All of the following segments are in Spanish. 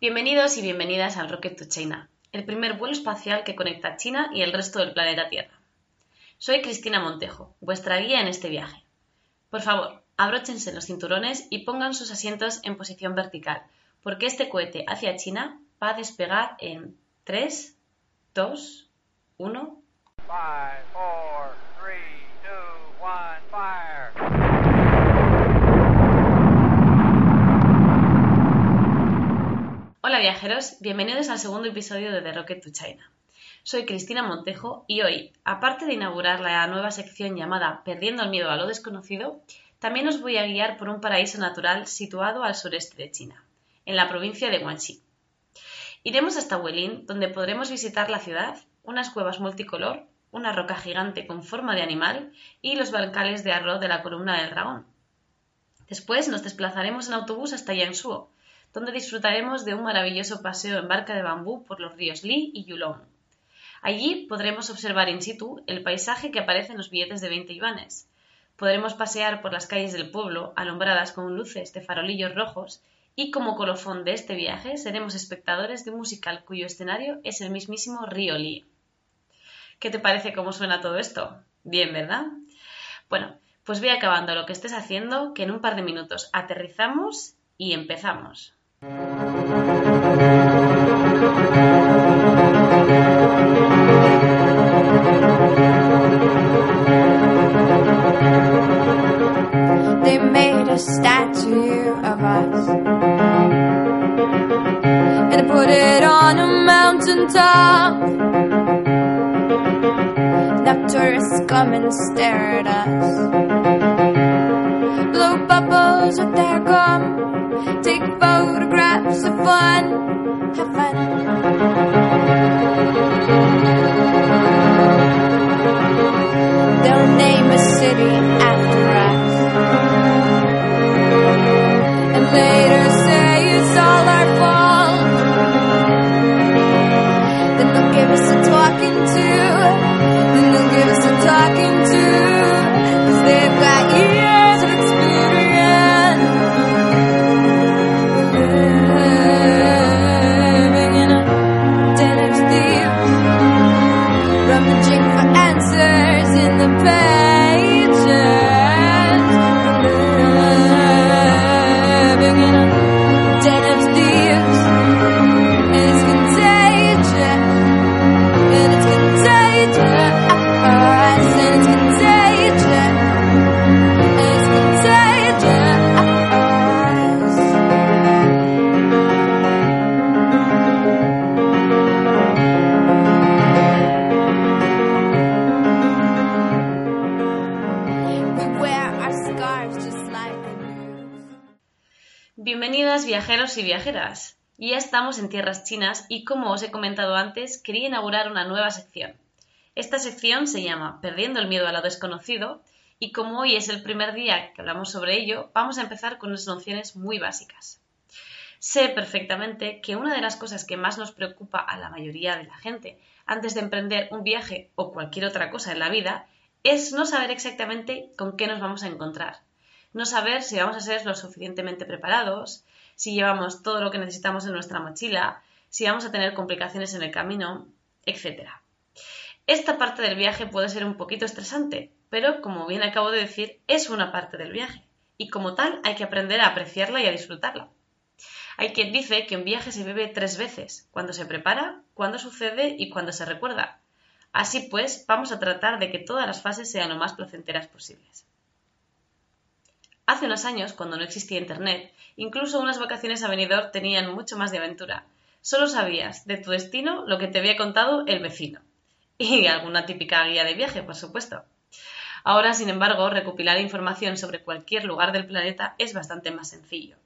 Bienvenidos y bienvenidas al Rocket to China, el primer vuelo espacial que conecta China y el resto del planeta Tierra. Soy Cristina Montejo, vuestra guía en este viaje. Por favor, abróchense los cinturones y pongan sus asientos en posición vertical, porque este cohete hacia China va a despegar en 3, 2, 1. Hola viajeros, bienvenidos al segundo episodio de The Rocket to China. Soy Cristina Montejo y hoy, aparte de inaugurar la nueva sección llamada Perdiendo el miedo a lo desconocido, también os voy a guiar por un paraíso natural situado al sureste de China, en la provincia de Guangxi. Iremos hasta Huelin, donde podremos visitar la ciudad, unas cuevas multicolor, una roca gigante con forma de animal y los bancales de arroz de la columna del dragón. Después nos desplazaremos en autobús hasta Yangshuo, donde disfrutaremos de un maravilloso paseo en barca de bambú por los ríos Li y Yulong. Allí podremos observar in situ el paisaje que aparece en los billetes de 20 yuanes. Podremos pasear por las calles del pueblo alumbradas con luces de farolillos rojos y como colofón de este viaje seremos espectadores de un musical cuyo escenario es el mismísimo río Li. ¿Qué te parece cómo suena todo esto? Bien, ¿verdad? Bueno, pues voy acabando lo que estés haciendo, que en un par de minutos aterrizamos y empezamos. They made a statue of us and put it on a mountain top. Now tourists come and stare at us. Blow bubbles with their gum take photographs of fun, have fun. They'll name a city after us, and later say it's all our fault. Then they'll give us a talking to, then they'll give us a talking to, estamos en tierras chinas y como os he comentado antes, quería inaugurar una nueva sección. Esta sección se llama Perdiendo el miedo a lo desconocido y como hoy es el primer día que hablamos sobre ello, vamos a empezar con unas nociones muy básicas. Sé perfectamente que una de las cosas que más nos preocupa a la mayoría de la gente antes de emprender un viaje o cualquier otra cosa en la vida es no saber exactamente con qué nos vamos a encontrar. No saber si vamos a ser lo suficientemente preparados, si llevamos todo lo que necesitamos en nuestra mochila, si vamos a tener complicaciones en el camino, etc. Esta parte del viaje puede ser un poquito estresante, pero como bien acabo de decir, es una parte del viaje y como tal hay que aprender a apreciarla y a disfrutarla. Hay quien dice que un viaje se vive tres veces, cuando se prepara, cuando sucede y cuando se recuerda. Así pues, vamos a tratar de que todas las fases sean lo más placenteras posibles. Hace unos años, cuando no existía Internet, incluso unas vacaciones a Benidorm tenían mucho más de aventura. Solo sabías de tu destino lo que te había contado el vecino. Y alguna típica guía de viaje, por supuesto. Ahora, sin embargo, recopilar información sobre cualquier lugar del planeta es bastante más sencillo.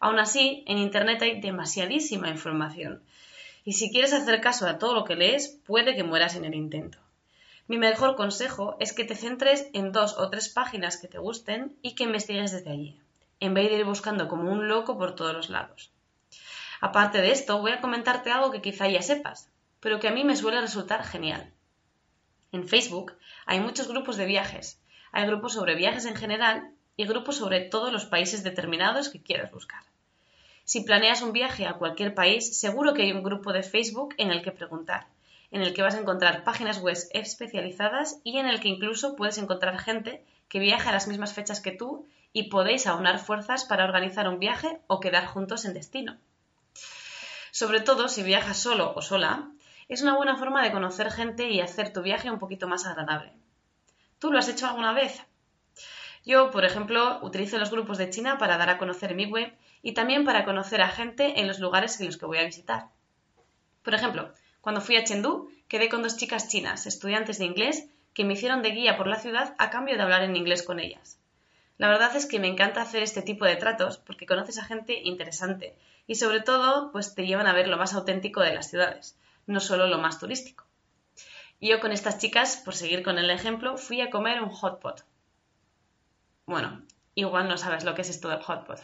Aún así, en Internet hay demasiadísima información. Y si quieres hacer caso a todo lo que lees, puede que mueras en el intento. Mi mejor consejo es que te centres en dos o tres páginas que te gusten y que investigues desde allí, en vez de ir buscando como un loco por todos los lados. Aparte de esto, voy a comentarte algo que quizá ya sepas, pero que a mí me suele resultar genial. En Facebook hay muchos grupos de viajes. Hay grupos sobre viajes en general y grupos sobre todos los países determinados que quieras buscar. Si planeas un viaje a cualquier país, seguro que hay un grupo de Facebook en el que preguntar, en el que vas a encontrar páginas web especializadas y en el que incluso puedes encontrar gente que viaja a las mismas fechas que tú y podéis aunar fuerzas para organizar un viaje o quedar juntos en destino. Sobre todo si viajas solo o sola, es una buena forma de conocer gente y hacer tu viaje un poquito más agradable. ¿Tú lo has hecho alguna vez? Yo, por ejemplo, utilizo los grupos de China para dar a conocer mi web y también para conocer a gente en los lugares en los que voy a visitar. Por ejemplo, cuando fui a Chengdu, quedé con dos chicas chinas, estudiantes de inglés, que me hicieron de guía por la ciudad a cambio de hablar en inglés con ellas. La verdad es que me encanta hacer este tipo de tratos porque conoces a gente interesante y sobre todo pues te llevan a ver lo más auténtico de las ciudades, no solo lo más turístico. yo con estas chicas, por seguir con el ejemplo, fui a comer un hot pot. Bueno, igual no sabes lo que es esto del hot pot.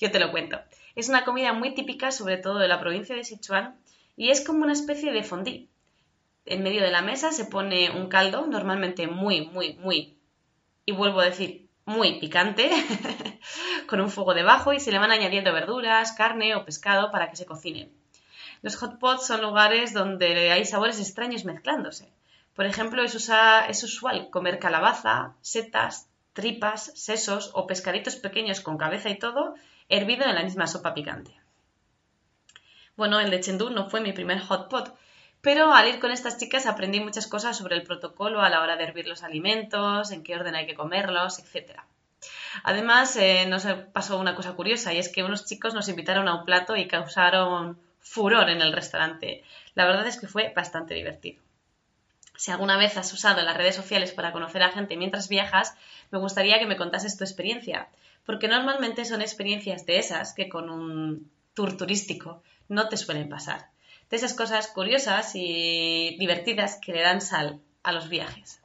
Yo te lo cuento. Es una comida muy típica, sobre todo de la provincia de Sichuan, y es como una especie de fondue. En medio de la mesa se pone un caldo, normalmente muy, muy, muy, y vuelvo a decir, muy picante, con un fuego debajo y se le van añadiendo verduras, carne o pescado para que se cocinen. Los hot pots son lugares donde hay sabores extraños mezclándose. Por ejemplo, es, es usual comer calabaza, setas, tripas, sesos o pescaditos pequeños con cabeza y todo, hervido en la misma sopa picante. Bueno, el de Chengdu no fue mi primer hot pot, pero al ir con estas chicas aprendí muchas cosas sobre el protocolo a la hora de hervir los alimentos, en qué orden hay que comerlos, etc. Además, eh, nos pasó una cosa curiosa y es que unos chicos nos invitaron a un plato y causaron furor en el restaurante. La verdad es que fue bastante divertido. Si alguna vez has usado las redes sociales para conocer a gente mientras viajas, me gustaría que me contases tu experiencia, porque normalmente son experiencias de esas que con un tour turístico no te suelen pasar. De esas cosas curiosas y divertidas que le dan sal a los viajes.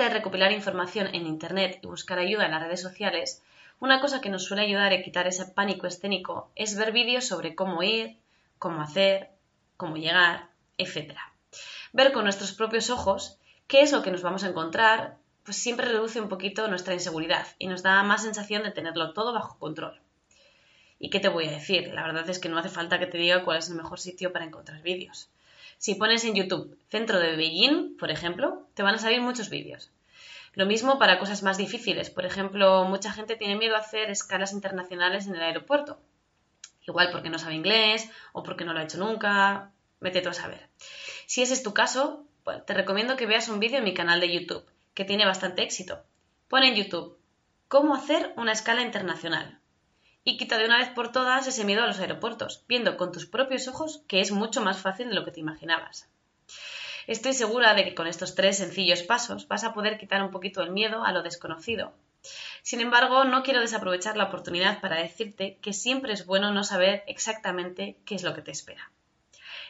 De recopilar información en Internet y buscar ayuda en las redes sociales, una cosa que nos suele ayudar a quitar ese pánico escénico es ver vídeos sobre cómo ir, cómo hacer, cómo llegar, etc. Ver con nuestros propios ojos qué es lo que nos vamos a encontrar, pues siempre reduce un poquito nuestra inseguridad y nos da más sensación de tenerlo todo bajo control. ¿Y qué te voy a decir? La verdad es que no hace falta que te diga cuál es el mejor sitio para encontrar vídeos. Si pones en YouTube centro de Beijing, por ejemplo, te van a salir muchos vídeos. Lo mismo para cosas más difíciles. Por ejemplo, mucha gente tiene miedo a hacer escalas internacionales en el aeropuerto. Igual porque no sabe inglés o porque no lo ha hecho nunca. Vete tú a saber. Si ese es tu caso, pues, te recomiendo que veas un vídeo en mi canal de YouTube, que tiene bastante éxito. Pon en YouTube cómo hacer una escala internacional y quita de una vez por todas ese miedo a los aeropuertos, viendo con tus propios ojos que es mucho más fácil de lo que te imaginabas. Estoy segura de que con estos tres sencillos pasos vas a poder quitar un poquito el miedo a lo desconocido. Sin embargo, no quiero desaprovechar la oportunidad para decirte que siempre es bueno no saber exactamente qué es lo que te espera.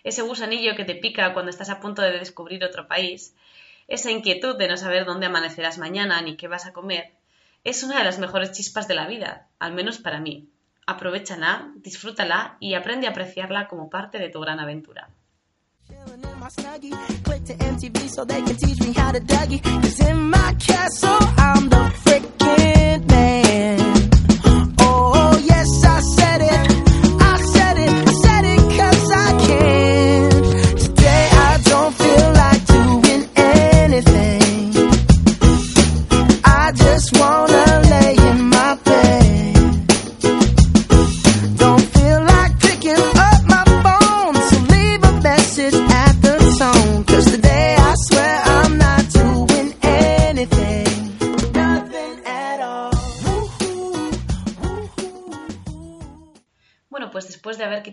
Ese gusanillo que te pica cuando estás a punto de descubrir otro país, esa inquietud de no saber dónde amanecerás mañana ni qué vas a comer, es una de las mejores chispas de la vida, al menos para mí. Aprovechala, disfrútala y aprende a apreciarla como parte de tu gran aventura.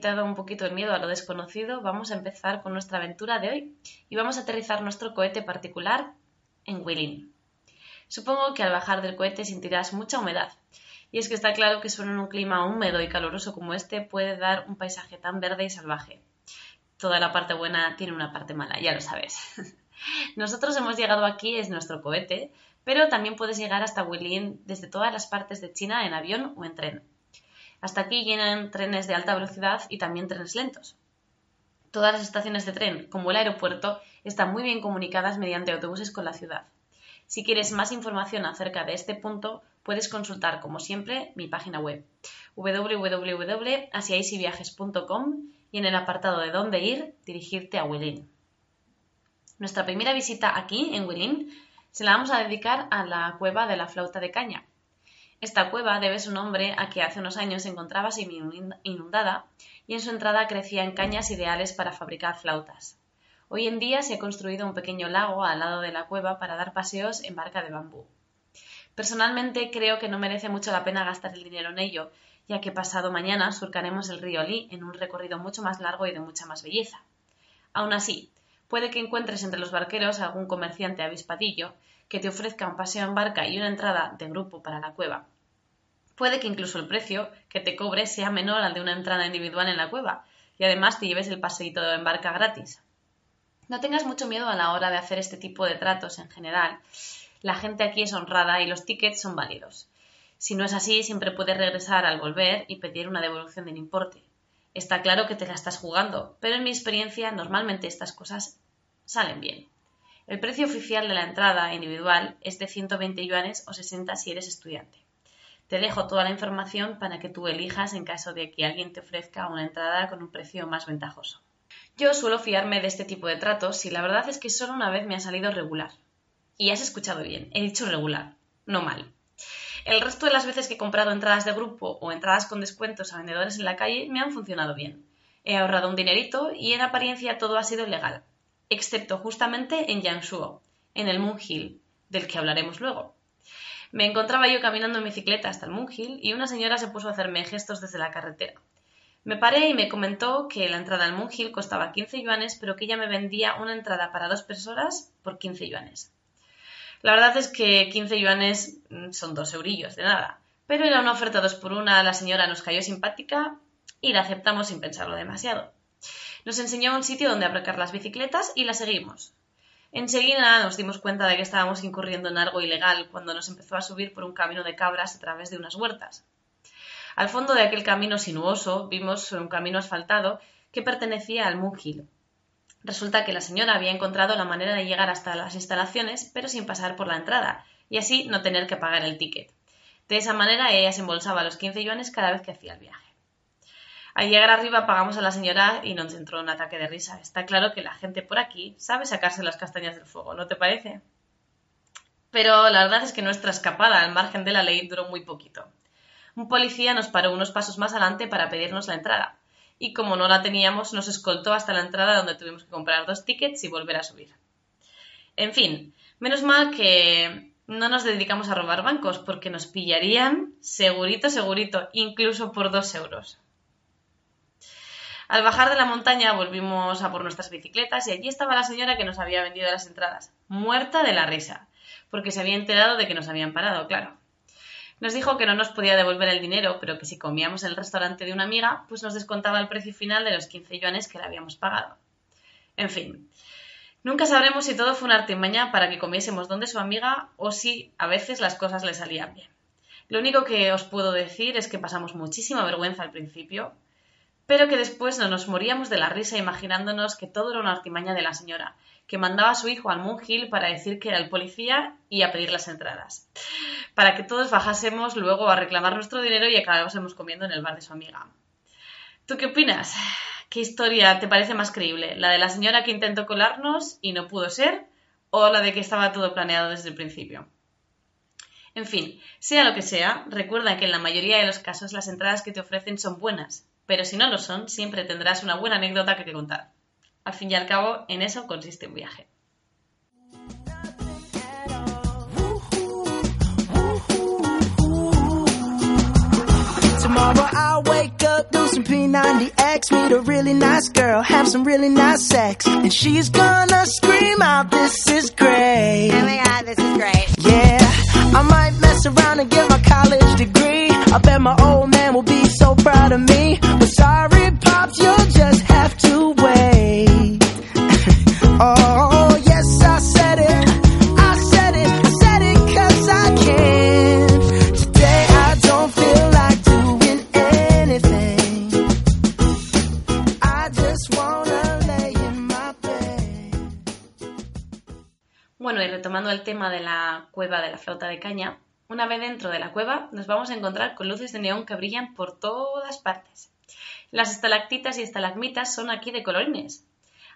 Quitado un poquito el miedo a lo desconocido, vamos a empezar con nuestra aventura de hoy y vamos a aterrizar nuestro cohete particular en Willin. Supongo que al bajar del cohete sentirás mucha humedad, y es que está claro que solo en un clima húmedo y caluroso como este puede dar un paisaje tan verde y salvaje. Toda la parte buena tiene una parte mala, ya lo sabes. Nosotros hemos llegado aquí, es nuestro cohete, pero también puedes llegar hasta Willin desde todas las partes de China en avión o en tren. Hasta aquí llegan trenes de alta velocidad y también trenes lentos. Todas las estaciones de tren, como el aeropuerto, están muy bien comunicadas mediante autobuses con la ciudad. Si quieres más información acerca de este punto, puedes consultar, como siempre, mi página web www.asiaisyviajes.com y en el apartado de dónde ir, dirigirte a Willin. Nuestra primera visita aquí, en Willin, se la vamos a dedicar a la cueva de la flauta de caña. Esta cueva debe su nombre a que hace unos años se encontraba inundada y en su entrada crecían cañas ideales para fabricar flautas. Hoy en día se ha construido un pequeño lago al lado de la cueva para dar paseos en barca de bambú. Personalmente creo que no merece mucho la pena gastar el dinero en ello, ya que pasado mañana surcaremos el río Li en un recorrido mucho más largo y de mucha más belleza. Aún así, puede que encuentres entre los barqueros algún comerciante avispadillo que te ofrezca un paseo en barca y una entrada de grupo para la cueva. Puede que incluso el precio que te cobre sea menor al de una entrada individual en la cueva y además te lleves el paseíto en barca gratis. No tengas mucho miedo a la hora de hacer este tipo de tratos en general. La gente aquí es honrada y los tickets son válidos. Si no es así, siempre puedes regresar al volver y pedir una devolución del importe. Está claro que te la estás jugando, pero en mi experiencia normalmente estas cosas salen bien. El precio oficial de la entrada individual es de 120 yuanes o 60 si eres estudiante. Te dejo toda la información para que tú elijas en caso de que alguien te ofrezca una entrada con un precio más ventajoso. Yo suelo fiarme de este tipo de tratos y la verdad es que solo una vez me ha salido regular. Y has escuchado bien, he dicho regular, no mal. El resto de las veces que he comprado entradas de grupo o entradas con descuentos a vendedores en la calle me han funcionado bien. He ahorrado un dinerito y en apariencia todo ha sido legal excepto justamente en Yangshuo, en el Moon Hill, del que hablaremos luego. Me encontraba yo caminando en bicicleta hasta el Moon Hill y una señora se puso a hacerme gestos desde la carretera. Me paré y me comentó que la entrada al Moon Hill costaba 15 yuanes, pero que ella me vendía una entrada para dos personas por 15 yuanes. La verdad es que 15 yuanes mm, son dos eurillos, de nada. Pero era una oferta dos por una, la señora nos cayó simpática y la aceptamos sin pensarlo demasiado. Nos enseñó un sitio donde aparcar las bicicletas y la seguimos. Enseguida nos dimos cuenta de que estábamos incurriendo en algo ilegal cuando nos empezó a subir por un camino de cabras a través de unas huertas. Al fondo de aquel camino sinuoso vimos un camino asfaltado que pertenecía al Mungil. Resulta que la señora había encontrado la manera de llegar hasta las instalaciones, pero sin pasar por la entrada, y así no tener que pagar el ticket. De esa manera ella se embolsaba los 15 yuanes cada vez que hacía el viaje. Al llegar arriba pagamos a la señora y nos entró un ataque de risa. Está claro que la gente por aquí sabe sacarse las castañas del fuego, ¿no te parece? Pero la verdad es que nuestra escapada al margen de la ley duró muy poquito. Un policía nos paró unos pasos más adelante para pedirnos la entrada, y como no la teníamos, nos escoltó hasta la entrada donde tuvimos que comprar dos tickets y volver a subir. En fin, menos mal que no nos dedicamos a robar bancos, porque nos pillarían segurito, segurito, incluso por dos euros. Al bajar de la montaña volvimos a por nuestras bicicletas y allí estaba la señora que nos había vendido las entradas, muerta de la risa, porque se había enterado de que nos habían parado, claro. Nos dijo que no nos podía devolver el dinero, pero que si comíamos en el restaurante de una amiga, pues nos descontaba el precio final de los 15 yuanes que le habíamos pagado. En fin, nunca sabremos si todo fue una artimaña para que comiésemos donde su amiga o si a veces las cosas le salían bien. Lo único que os puedo decir es que pasamos muchísima vergüenza al principio, pero que después no nos moríamos de la risa imaginándonos que todo era una artimaña de la señora, que mandaba a su hijo al Moon Hill para decir que era el policía y a pedir las entradas, para que todos bajásemos luego a reclamar nuestro dinero y acabásemos comiendo en el bar de su amiga. ¿Tú qué opinas? ¿Qué historia te parece más creíble? ¿La de la señora que intentó colarnos y no pudo ser? ¿O la de que estaba todo planeado desde el principio? En fin, sea lo que sea, recuerda que en la mayoría de los casos las entradas que te ofrecen son buenas, pero si no lo son, siempre tendrás una buena anécdota que contar. Al fin y al cabo, en eso consiste un viaje. Tomorrow I'll wake up on some P90X, meet a really nice girl, have some really nice sex, and she's gonna scream out, "This is great." Oh my god, this is great. Yeah, I might mess around and get my college degree. I bet my old man will be so proud of me. But sorry, pops, you'll just have to wait. oh, retomando el tema de la cueva de la flauta de caña, una vez dentro de la cueva nos vamos a encontrar con luces de neón que brillan por todas partes. Las estalactitas y estalagmitas son aquí de colorines.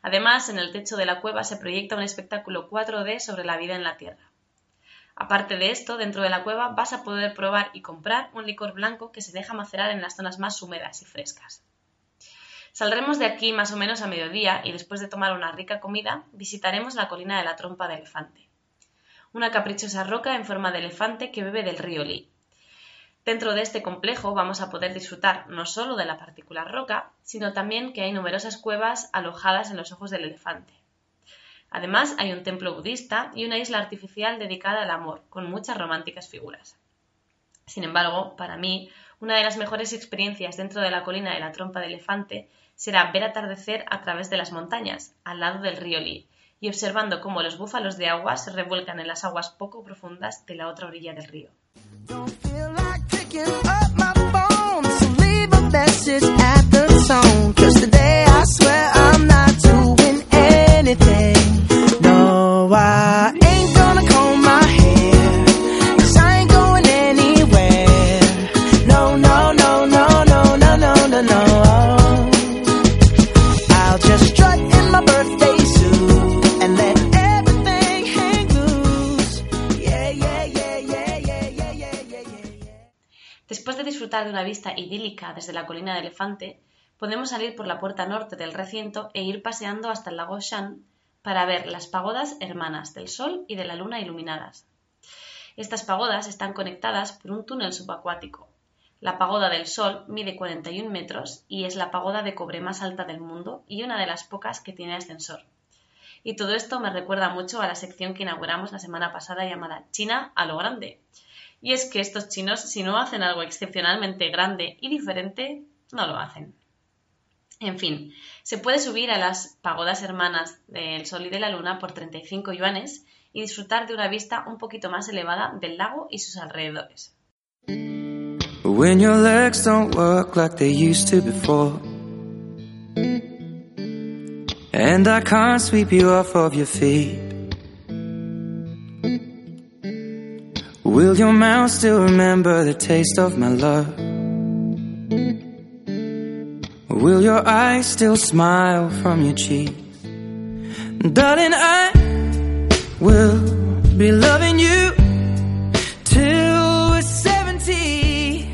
Además, en el techo de la cueva se proyecta un espectáculo 4D sobre la vida en la Tierra. Aparte de esto, dentro de la cueva vas a poder probar y comprar un licor blanco que se deja macerar en las zonas más húmedas y frescas. Saldremos de aquí más o menos a mediodía y después de tomar una rica comida visitaremos la colina de la trompa de elefante, una caprichosa roca en forma de elefante que bebe del río Lee. Dentro de este complejo vamos a poder disfrutar no solo de la particular roca, sino también que hay numerosas cuevas alojadas en los ojos del elefante. Además, hay un templo budista y una isla artificial dedicada al amor, con muchas románticas figuras. Sin embargo, para mí, una de las mejores experiencias dentro de la colina de la trompa de elefante será ver atardecer a través de las montañas, al lado del río Lee, y observando cómo los búfalos de agua se revuelcan en las aguas poco profundas de la otra orilla del río. De una vista idílica desde la colina de Elefante, podemos salir por la puerta norte del recinto e ir paseando hasta el lago Shan para ver las pagodas hermanas del Sol y de la Luna iluminadas. Estas pagodas están conectadas por un túnel subacuático. La pagoda del Sol mide 41 metros y es la pagoda de cobre más alta del mundo y una de las pocas que tiene ascensor. Y todo esto me recuerda mucho a la sección que inauguramos la semana pasada llamada China a lo grande. Y es que estos chinos, si no hacen algo excepcionalmente grande y diferente, no lo hacen. En fin, se puede subir a las pagodas hermanas del Sol y de la Luna por 35 yuanes y disfrutar de una vista un poquito más elevada del lago y sus alrededores. When your legs don't work like they used to before. And I can't sweep you off of your feet. Will your mouth still remember the taste of my love? Will your eyes still smile from your cheeks? Darling, I will be loving you till we're 70.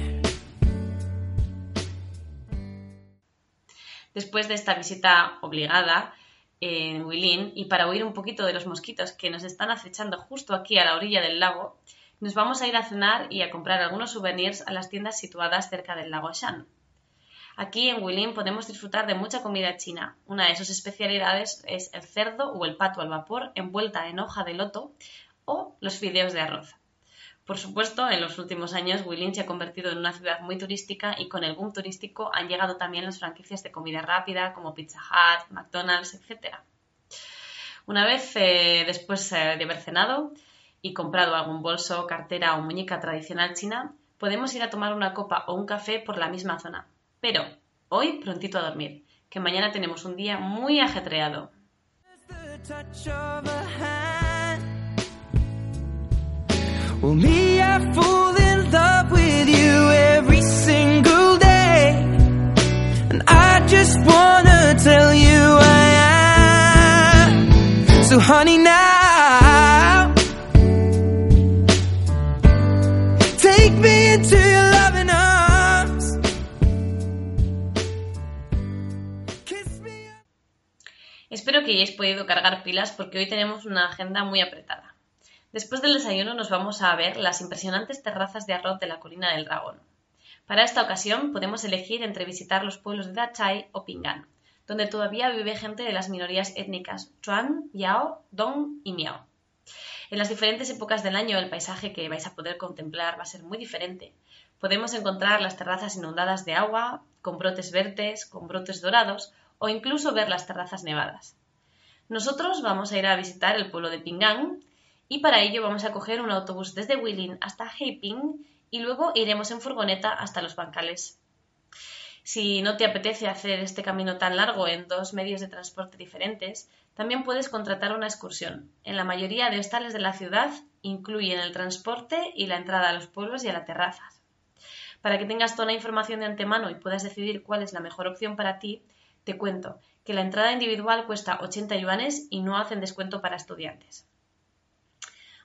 Después de esta visita obligada en Huilín y para huir un poquito de los mosquitos que nos están acechando justo aquí a la orilla del lago, nos vamos a ir a cenar y a comprar algunos souvenirs a las tiendas situadas cerca del lago Shan. Aquí en Huilín podemos disfrutar de mucha comida china. Una de sus especialidades es el cerdo o el pato al vapor envuelta en hoja de loto o los fideos de arroz. Por supuesto, en los últimos años Huilín se ha convertido en una ciudad muy turística y con el boom turístico han llegado también las franquicias de comida rápida como Pizza Hut, McDonald's, etc. Una vez eh, después eh, de haber cenado y comprado algún bolso, cartera o muñeca tradicional china, podemos ir a tomar una copa o un café por la misma zona. Pero hoy prontito a dormir, que mañana tenemos un día muy ajetreado. Espero que hayáis podido cargar pilas porque hoy tenemos una agenda muy apretada. Después del desayuno nos vamos a ver las impresionantes terrazas de arroz de la colina del dragón. Para esta ocasión podemos elegir entre visitar los pueblos de Dachai o Pingan, donde todavía vive gente de las minorías étnicas Chuan, Yao, Dong y Miao. En las diferentes épocas del año el paisaje que vais a poder contemplar va a ser muy diferente. Podemos encontrar las terrazas inundadas de agua, con brotes verdes, con brotes dorados o incluso ver las terrazas nevadas. Nosotros vamos a ir a visitar el pueblo de Pingang y para ello vamos a coger un autobús desde Huilin hasta Heiping y luego iremos en furgoneta hasta los bancales. Si no te apetece hacer este camino tan largo en dos medios de transporte diferentes, también puedes contratar una excursión. En la mayoría de hostales de la ciudad incluyen el transporte y la entrada a los pueblos y a las terrazas. Para que tengas toda la información de antemano y puedas decidir cuál es la mejor opción para ti, te cuento que la entrada individual cuesta 80 yuanes y no hacen descuento para estudiantes.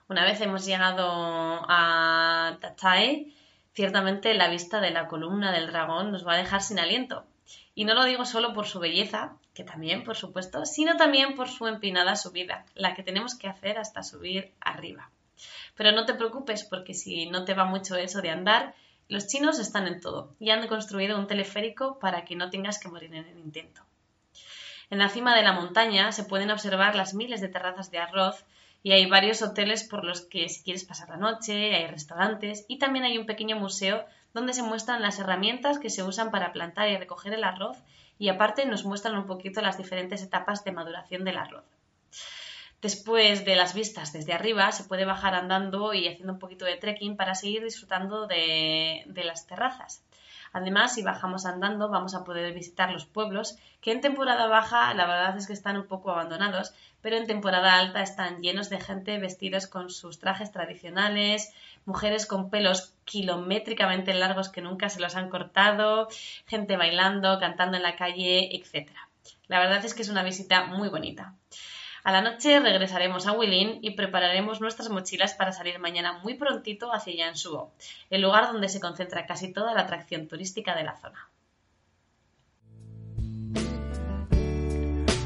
Una vez hemos llegado a Tachai, ciertamente la vista de la columna del dragón nos va a dejar sin aliento. Y no lo digo solo por su belleza, que también, por supuesto, sino también por su empinada subida, la que tenemos que hacer hasta subir arriba. Pero no te preocupes porque si no te va mucho eso de andar, los chinos están en todo y han construido un teleférico para que no tengas que morir en el intento. En la cima de la montaña se pueden observar las miles de terrazas de arroz y hay varios hoteles por los que si quieres pasar la noche, hay restaurantes y también hay un pequeño museo donde se muestran las herramientas que se usan para plantar y recoger el arroz y aparte nos muestran un poquito las diferentes etapas de maduración del arroz. Después de las vistas desde arriba se puede bajar andando y haciendo un poquito de trekking para seguir disfrutando de, de las terrazas. Además, si bajamos andando, vamos a poder visitar los pueblos, que en temporada baja la verdad es que están un poco abandonados, pero en temporada alta están llenos de gente vestidos con sus trajes tradicionales, mujeres con pelos kilométricamente largos que nunca se los han cortado, gente bailando, cantando en la calle, etc. La verdad es que es una visita muy bonita. A la noche regresaremos a Huilin y prepararemos nuestras mochilas para salir mañana muy prontito hacia Yanshuo, el lugar donde se concentra casi toda la atracción turística de la zona.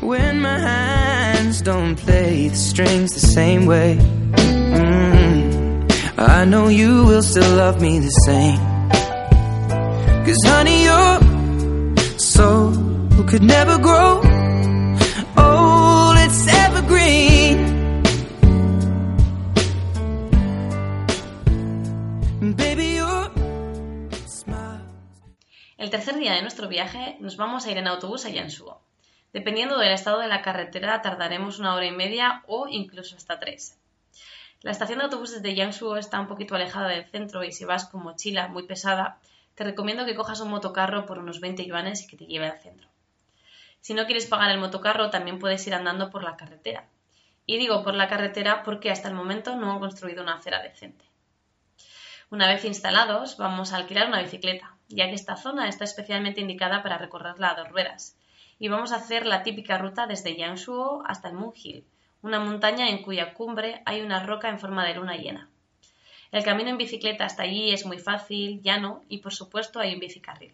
when my hands don't play the strings the same way. Me El tercer día de nuestro viaje nos vamos a ir en autobús a Yanshuo. Dependiendo del estado de la carretera tardaremos una hora y media o incluso hasta tres. La estación de autobuses de Yangshuo está un poquito alejada del centro y si vas con mochila muy pesada, te recomiendo que cojas un motocarro por unos 20 yuanes y que te lleve al centro. Si no quieres pagar el motocarro, también puedes ir andando por la carretera. Y digo por la carretera porque hasta el momento no han construido una acera decente. Una vez instalados, vamos a alquilar una bicicleta, ya que esta zona está especialmente indicada para recorrerla a dos ruedas, y vamos a hacer la típica ruta desde Yangshuo hasta el Moon Hill, una montaña en cuya cumbre hay una roca en forma de luna llena. El camino en bicicleta hasta allí es muy fácil, llano y por supuesto hay un bicicarril.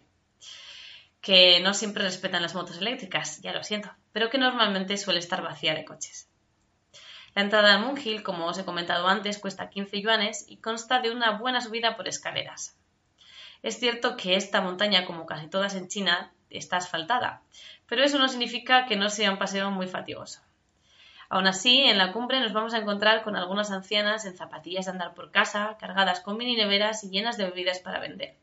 Que no siempre respetan las motos eléctricas, ya lo siento, pero que normalmente suele estar vacía de coches. La entrada al Moon Hill, como os he comentado antes, cuesta 15 yuanes y consta de una buena subida por escaleras. Es cierto que esta montaña, como casi todas en China, está asfaltada, pero eso no significa que no sea un paseo muy fatigoso. Aún así, en la cumbre nos vamos a encontrar con algunas ancianas en zapatillas de andar por casa, cargadas con mini neveras y llenas de bebidas para vender.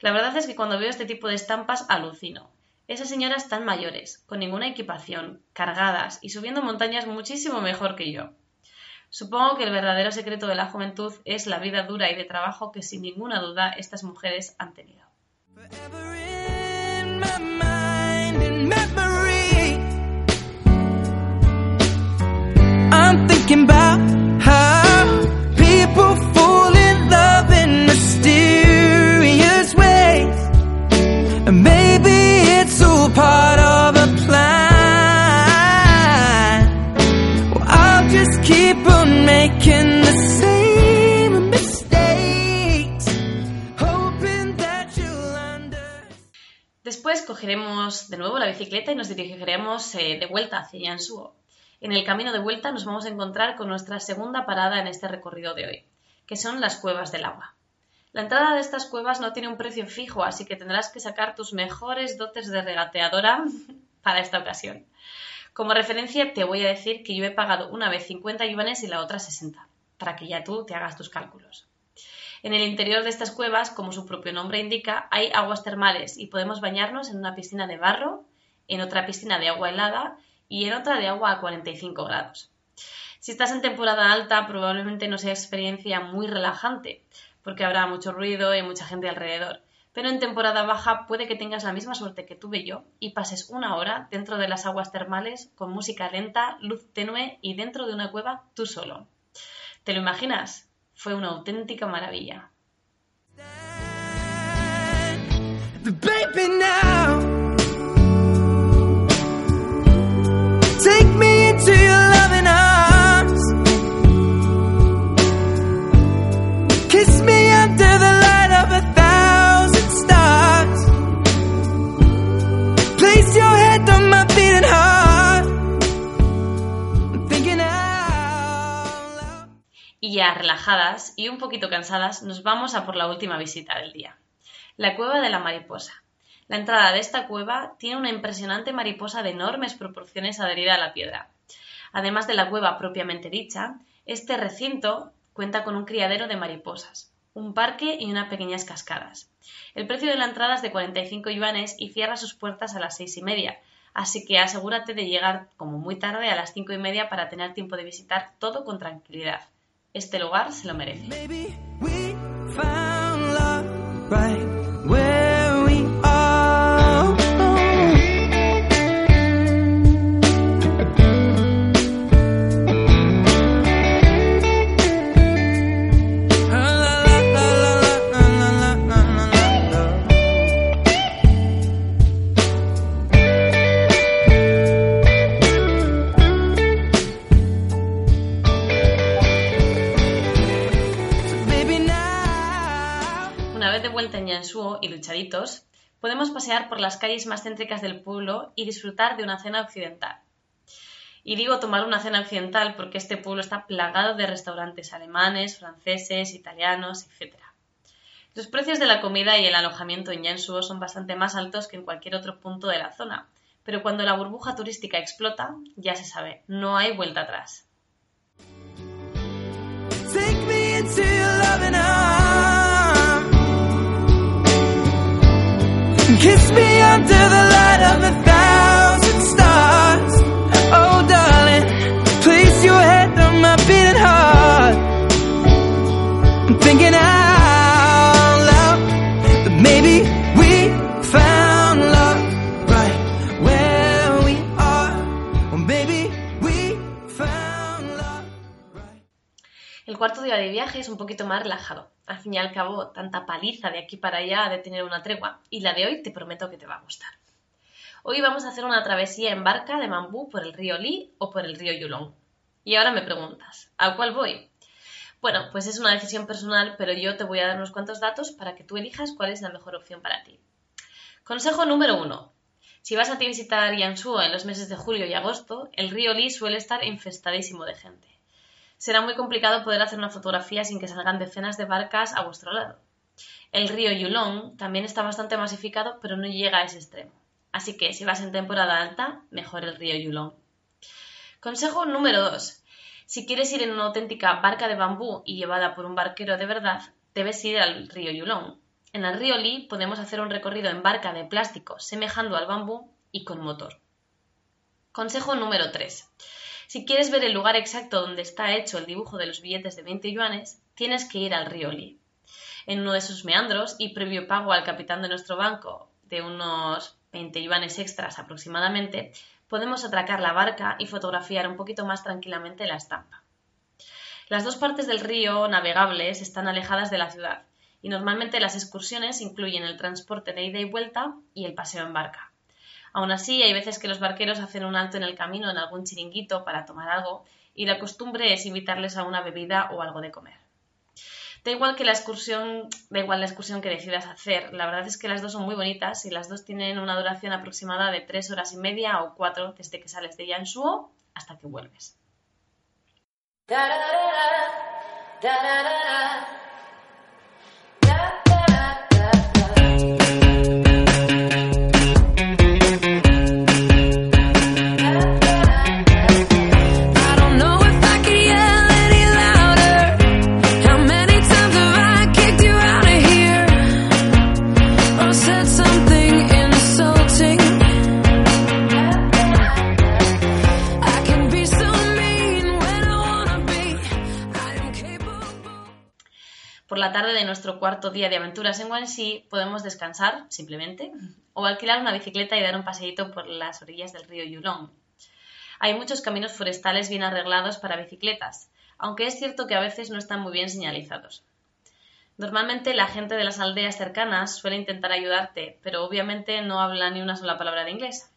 La verdad es que cuando veo este tipo de estampas alucino. Esas señoras tan mayores, con ninguna equipación, cargadas y subiendo montañas muchísimo mejor que yo. Supongo que el verdadero secreto de la juventud es la vida dura y de trabajo que sin ninguna duda estas mujeres han tenido. Cogeremos de nuevo la bicicleta y nos dirigiremos eh, de vuelta hacia Yanshuo. En el camino de vuelta nos vamos a encontrar con nuestra segunda parada en este recorrido de hoy, que son las cuevas del agua. La entrada de estas cuevas no tiene un precio fijo, así que tendrás que sacar tus mejores dotes de regateadora para esta ocasión. Como referencia te voy a decir que yo he pagado una vez 50 yuanes y la otra 60, para que ya tú te hagas tus cálculos. En el interior de estas cuevas, como su propio nombre indica, hay aguas termales y podemos bañarnos en una piscina de barro, en otra piscina de agua helada y en otra de agua a 45 grados. Si estás en temporada alta, probablemente no sea experiencia muy relajante, porque habrá mucho ruido y mucha gente alrededor. Pero en temporada baja puede que tengas la misma suerte que tuve yo y pases una hora dentro de las aguas termales con música lenta, luz tenue y dentro de una cueva tú solo. ¿Te lo imaginas? Fue una auténtica maravilla. Relajadas y un poquito cansadas, nos vamos a por la última visita del día. La cueva de la mariposa. La entrada de esta cueva tiene una impresionante mariposa de enormes proporciones adherida a la piedra. Además de la cueva propiamente dicha, este recinto cuenta con un criadero de mariposas, un parque y unas pequeñas cascadas. El precio de la entrada es de 45 yuanes y cierra sus puertas a las seis y media, así que asegúrate de llegar como muy tarde a las cinco y media para tener tiempo de visitar todo con tranquilidad. Este lugar se lo merece. Podemos pasear por las calles más céntricas del pueblo y disfrutar de una cena occidental. Y digo tomar una cena occidental porque este pueblo está plagado de restaurantes alemanes, franceses, italianos, etc. Los precios de la comida y el alojamiento en Yanshuo son bastante más altos que en cualquier otro punto de la zona, pero cuando la burbuja turística explota, ya se sabe, no hay vuelta atrás. Kiss me under the light of a thousand stars. Oh, darling, place your head on my beating heart. I'm thinking out cuarto día de viaje es un poquito más relajado. Al fin y al cabo, tanta paliza de aquí para allá ha de tener una tregua, y la de hoy te prometo que te va a gustar. Hoy vamos a hacer una travesía en barca de bambú por el río Li o por el río Yulong. Y ahora me preguntas, ¿a cuál voy? Bueno, pues es una decisión personal, pero yo te voy a dar unos cuantos datos para que tú elijas cuál es la mejor opción para ti. Consejo número uno. Si vas a visitar Yanshuo en los meses de julio y agosto, el río Li suele estar infestadísimo de gente será muy complicado poder hacer una fotografía sin que salgan decenas de barcas a vuestro lado. El río Yulong también está bastante masificado, pero no llega a ese extremo. Así que si vas en temporada alta, mejor el río Yulong. Consejo número 2. Si quieres ir en una auténtica barca de bambú y llevada por un barquero de verdad, debes ir al río Yulong. En el río Li podemos hacer un recorrido en barca de plástico semejando al bambú y con motor. Consejo número 3. Si quieres ver el lugar exacto donde está hecho el dibujo de los billetes de 20 yuanes, tienes que ir al río Li. En uno de sus meandros y previo pago al capitán de nuestro banco de unos 20 yuanes extras aproximadamente, podemos atracar la barca y fotografiar un poquito más tranquilamente la estampa. Las dos partes del río navegables están alejadas de la ciudad y normalmente las excursiones incluyen el transporte de ida y vuelta y el paseo en barca. Aún así, hay veces que los barqueros hacen un alto en el camino en algún chiringuito para tomar algo y la costumbre es invitarles a una bebida o algo de comer. Da igual que la excursión, da igual la excursión que decidas hacer, la verdad es que las dos son muy bonitas y las dos tienen una duración aproximada de tres horas y media o cuatro desde que sales de Yanshuo hasta que vuelves. Nuestro cuarto día de aventuras en Guangxi podemos descansar, simplemente, o alquilar una bicicleta y dar un paseíto por las orillas del río Yulong. Hay muchos caminos forestales bien arreglados para bicicletas, aunque es cierto que a veces no están muy bien señalizados. Normalmente la gente de las aldeas cercanas suele intentar ayudarte, pero obviamente no habla ni una sola palabra de inglés.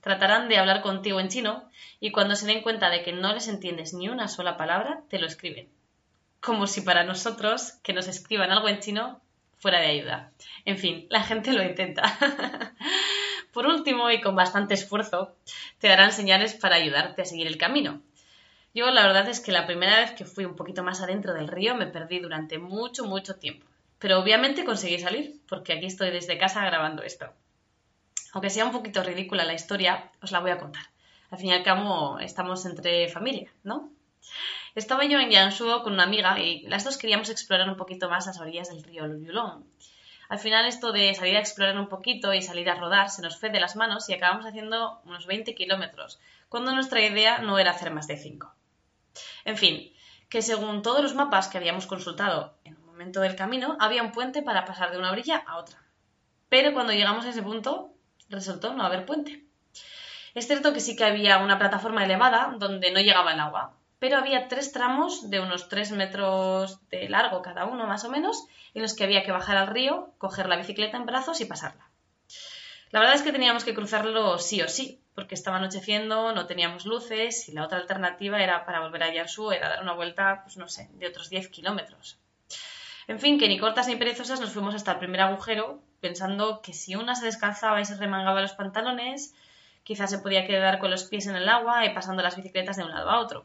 Tratarán de hablar contigo en chino y cuando se den cuenta de que no les entiendes ni una sola palabra, te lo escriben. Como si para nosotros que nos escriban algo en chino fuera de ayuda. En fin, la gente lo intenta. Por último, y con bastante esfuerzo, te darán señales para ayudarte a seguir el camino. Yo la verdad es que la primera vez que fui un poquito más adentro del río me perdí durante mucho, mucho tiempo. Pero obviamente conseguí salir, porque aquí estoy desde casa grabando esto. Aunque sea un poquito ridícula la historia, os la voy a contar. Al fin y al cabo, estamos entre familia, ¿no? Estaba yo en Yangshuo con una amiga y las dos queríamos explorar un poquito más las orillas del río Yulong. Al final esto de salir a explorar un poquito y salir a rodar se nos fue de las manos y acabamos haciendo unos 20 kilómetros, cuando nuestra idea no era hacer más de 5. En fin, que según todos los mapas que habíamos consultado en un momento del camino, había un puente para pasar de una orilla a otra. Pero cuando llegamos a ese punto, resultó no haber puente. Es cierto que sí que había una plataforma elevada donde no llegaba el agua, pero había tres tramos de unos tres metros de largo cada uno más o menos, en los que había que bajar al río, coger la bicicleta en brazos y pasarla. La verdad es que teníamos que cruzarlo sí o sí, porque estaba anocheciendo, no teníamos luces y la otra alternativa era para volver a Yarsu, era dar una vuelta, pues no sé, de otros 10 kilómetros. En fin, que ni cortas ni perezosas nos fuimos hasta el primer agujero, pensando que si una se descalzaba y se remangaba los pantalones, quizás se podía quedar con los pies en el agua y pasando las bicicletas de un lado a otro.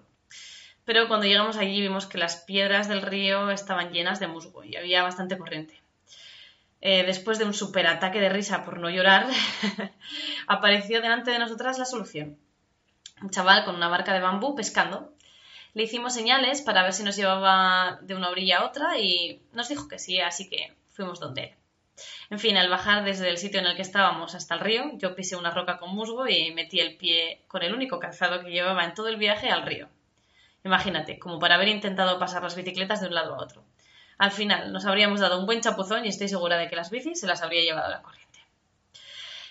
Pero cuando llegamos allí vimos que las piedras del río estaban llenas de musgo y había bastante corriente. Eh, después de un superataque de risa por no llorar, apareció delante de nosotras la solución. Un chaval con una barca de bambú pescando. Le hicimos señales para ver si nos llevaba de una orilla a otra y nos dijo que sí, así que fuimos donde él. En fin, al bajar desde el sitio en el que estábamos hasta el río, yo pisé una roca con musgo y metí el pie con el único calzado que llevaba en todo el viaje al río. Imagínate, como para haber intentado pasar las bicicletas de un lado a otro. Al final nos habríamos dado un buen chapuzón y estoy segura de que las bicis se las habría llevado la corriente.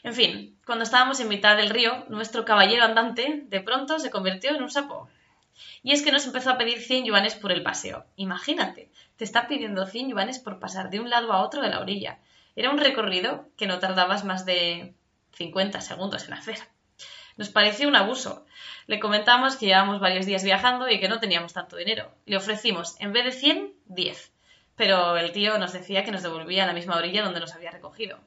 En fin, cuando estábamos en mitad del río, nuestro caballero andante de pronto se convirtió en un sapo. Y es que nos empezó a pedir 100 yuanes por el paseo. Imagínate, te está pidiendo 100 yuanes por pasar de un lado a otro de la orilla. Era un recorrido que no tardabas más de 50 segundos en hacer. Nos pareció un abuso. Le comentamos que llevábamos varios días viajando y que no teníamos tanto dinero. Le ofrecimos, en vez de 100, 10. Pero el tío nos decía que nos devolvía a la misma orilla donde nos había recogido.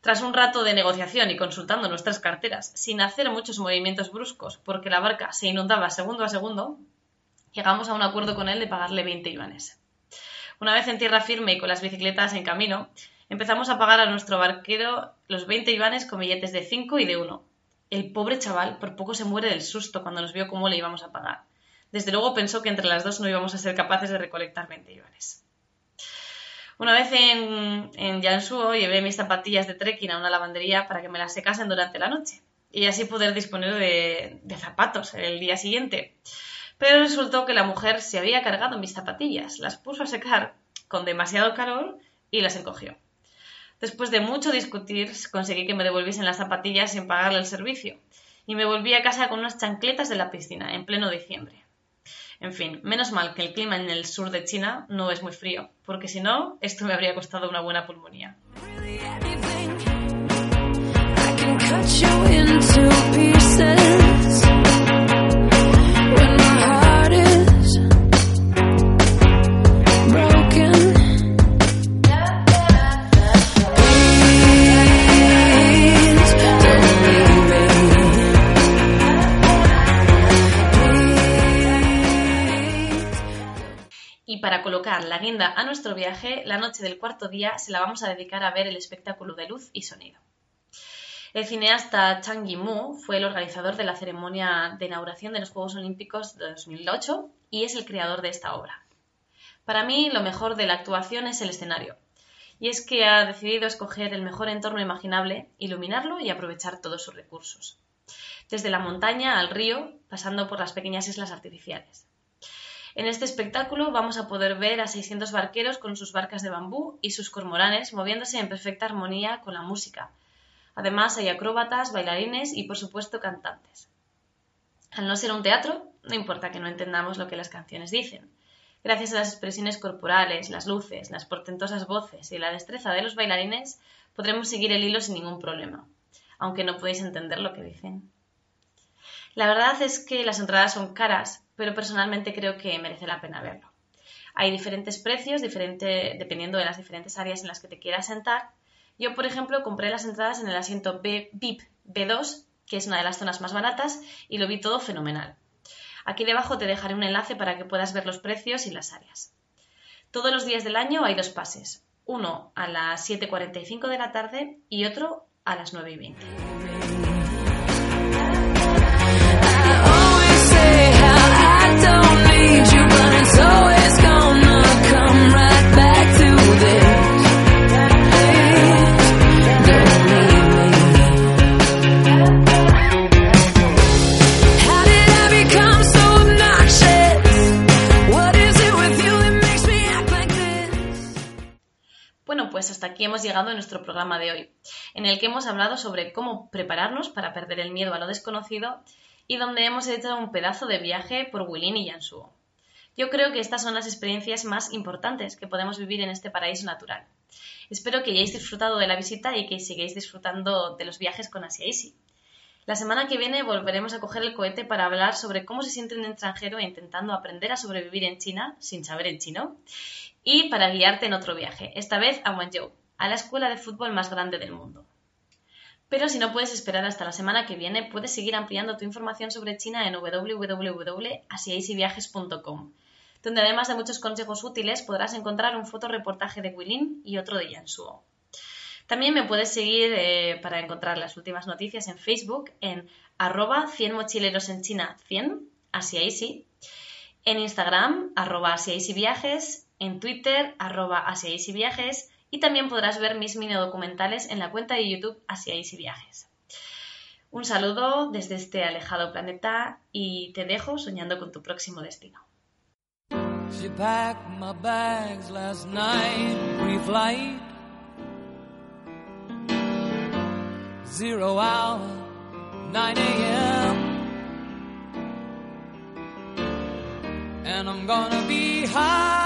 Tras un rato de negociación y consultando nuestras carteras, sin hacer muchos movimientos bruscos, porque la barca se inundaba segundo a segundo, llegamos a un acuerdo con él de pagarle 20 yuanes. Una vez en tierra firme y con las bicicletas en camino, empezamos a pagar a nuestro barquero los 20 yuanes con billetes de 5 y de 1, el pobre chaval por poco se muere del susto cuando nos vio cómo le íbamos a pagar. Desde luego pensó que entre las dos no íbamos a ser capaces de recolectar 20 yuanes. Una vez en, en llevé mis zapatillas de trekking a una lavandería para que me las secasen durante la noche y así poder disponer de zapatos el día siguiente. Pero resultó que la mujer se había cargado mis zapatillas, las puso a secar con demasiado calor y las encogió. Después de mucho discutir, conseguí que me devolviesen las zapatillas sin pagarle el servicio, y me volví a casa con unas chancletas de la piscina, en pleno diciembre. En fin, menos mal que el clima en el sur de China no es muy frío, porque si no, esto me habría costado una buena pulmonía. A nuestro viaje, la noche del cuarto día se la vamos a dedicar a ver el espectáculo de luz y sonido. El cineasta Chang Yimou fue el organizador de la ceremonia de inauguración de los Juegos Olímpicos de 2008 y es el creador de esta obra. Para mí, lo mejor de la actuación es el escenario, y es que ha decidido escoger el mejor entorno imaginable, iluminarlo y aprovechar todos sus recursos, desde la montaña al río, pasando por las pequeñas islas artificiales. En este espectáculo vamos a poder ver a 600 barqueros con sus barcas de bambú y sus cormoranes moviéndose en perfecta armonía con la música. Además hay acróbatas, bailarines y por supuesto cantantes. Al no ser un teatro, no importa que no entendamos lo que las canciones dicen. Gracias a las expresiones corporales, las luces, las portentosas voces y la destreza de los bailarines, podremos seguir el hilo sin ningún problema, aunque no podéis entender lo que dicen. La verdad es que las entradas son caras, pero personalmente creo que merece la pena verlo. Hay diferentes precios diferente, dependiendo de las diferentes áreas en las que te quieras sentar. Yo, por ejemplo, compré las entradas en el asiento B, VIP B2, que es una de las zonas más baratas, y lo vi todo fenomenal. Aquí debajo te dejaré un enlace para que puedas ver los precios y las áreas. Todos los días del año hay dos pases, uno a las 7.45 de la tarde y otro a las 9.20. pues hasta aquí hemos llegado en nuestro programa de hoy, en el que hemos hablado sobre cómo prepararnos para perder el miedo a lo desconocido y donde hemos hecho un pedazo de viaje por Wilín y Yansuo. Yo creo que estas son las experiencias más importantes que podemos vivir en este paraíso natural. Espero que hayáis disfrutado de la visita y que sigáis disfrutando de los viajes con Asia Easy. La semana que viene volveremos a coger el cohete para hablar sobre cómo se siente un extranjero intentando aprender a sobrevivir en China sin saber en chino y para guiarte en otro viaje, esta vez a Guangzhou, a la escuela de fútbol más grande del mundo. Pero si no puedes esperar hasta la semana que viene, puedes seguir ampliando tu información sobre China en www.asiaisyviajes.com, donde además de muchos consejos útiles podrás encontrar un fotoreportaje de Guilin y otro de Yansuo. También me puedes seguir eh, para encontrar las últimas noticias en Facebook en arroba 100 mochileros en China 100, Asia Easy, en Instagram arroba Asia Easy Viajes, en Twitter arroba Asia Easy Viajes y también podrás ver mis mini documentales en la cuenta de YouTube Asia Easy Viajes. Un saludo desde este alejado planeta y te dejo soñando con tu próximo destino. Zero hour, 9 a.m. And I'm gonna be high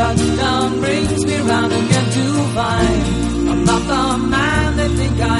Touchdown brings me round again to find I'm not the man they think I